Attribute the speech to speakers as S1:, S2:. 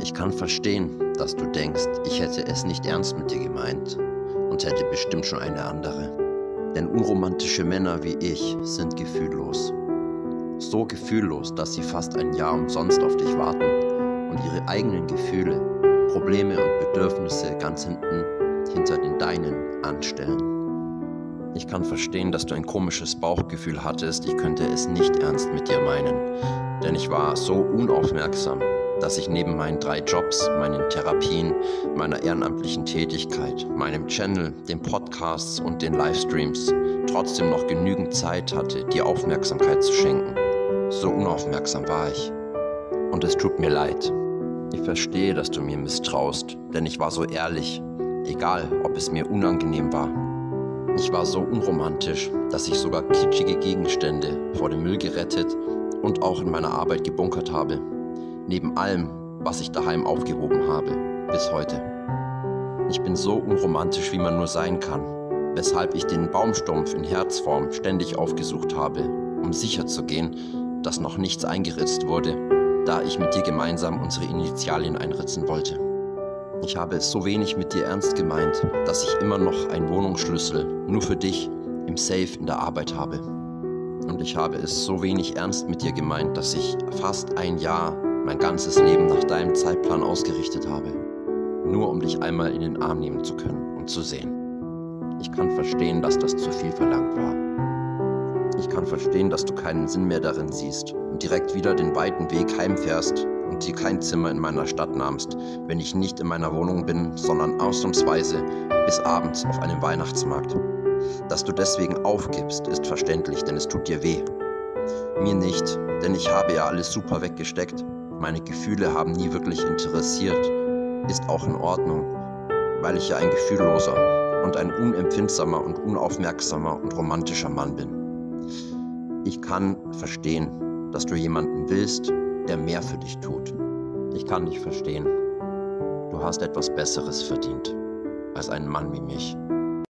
S1: Ich kann verstehen, dass du denkst, ich hätte es nicht ernst mit dir gemeint und hätte bestimmt schon eine andere. Denn unromantische Männer wie ich sind gefühllos. So gefühllos, dass sie fast ein Jahr umsonst auf dich warten und ihre eigenen Gefühle, Probleme und Bedürfnisse ganz hinten hinter den deinen anstellen. Ich kann verstehen, dass du ein komisches Bauchgefühl hattest, ich könnte es nicht ernst mit dir meinen, denn ich war so unaufmerksam, dass ich neben meinen drei Jobs, meinen Therapien, meiner ehrenamtlichen Tätigkeit, meinem Channel, den Podcasts und den Livestreams trotzdem noch genügend Zeit hatte, dir Aufmerksamkeit zu schenken. So unaufmerksam war ich. Und es tut mir leid. Ich verstehe, dass du mir misstraust, denn ich war so ehrlich, egal ob es mir unangenehm war. Ich war so unromantisch, dass ich sogar kitschige Gegenstände vor dem Müll gerettet und auch in meiner Arbeit gebunkert habe neben allem, was ich daheim aufgehoben habe, bis heute. Ich bin so unromantisch, wie man nur sein kann, weshalb ich den Baumstumpf in Herzform ständig aufgesucht habe, um sicher zu gehen, dass noch nichts eingeritzt wurde, da ich mit dir gemeinsam unsere Initialien einritzen wollte. Ich habe es so wenig mit dir ernst gemeint, dass ich immer noch einen Wohnungsschlüssel nur für dich im Safe in der Arbeit habe. Und ich habe es so wenig ernst mit dir gemeint, dass ich fast ein Jahr mein ganzes Leben nach deinem Zeitplan ausgerichtet habe, nur um dich einmal in den Arm nehmen zu können und zu sehen. Ich kann verstehen, dass das zu viel verlangt war. Ich kann verstehen, dass du keinen Sinn mehr darin siehst und direkt wieder den weiten Weg heimfährst und dir kein Zimmer in meiner Stadt nahmst, wenn ich nicht in meiner Wohnung bin, sondern ausnahmsweise bis abends auf einem Weihnachtsmarkt. Dass du deswegen aufgibst, ist verständlich, denn es tut dir weh. Mir nicht, denn ich habe ja alles super weggesteckt meine Gefühle haben nie wirklich interessiert, ist auch in Ordnung, weil ich ja ein gefühlloser und ein unempfindsamer und unaufmerksamer und romantischer Mann bin. Ich kann verstehen, dass du jemanden willst, der mehr für dich tut. Ich kann dich verstehen. Du hast etwas Besseres verdient als einen Mann wie mich.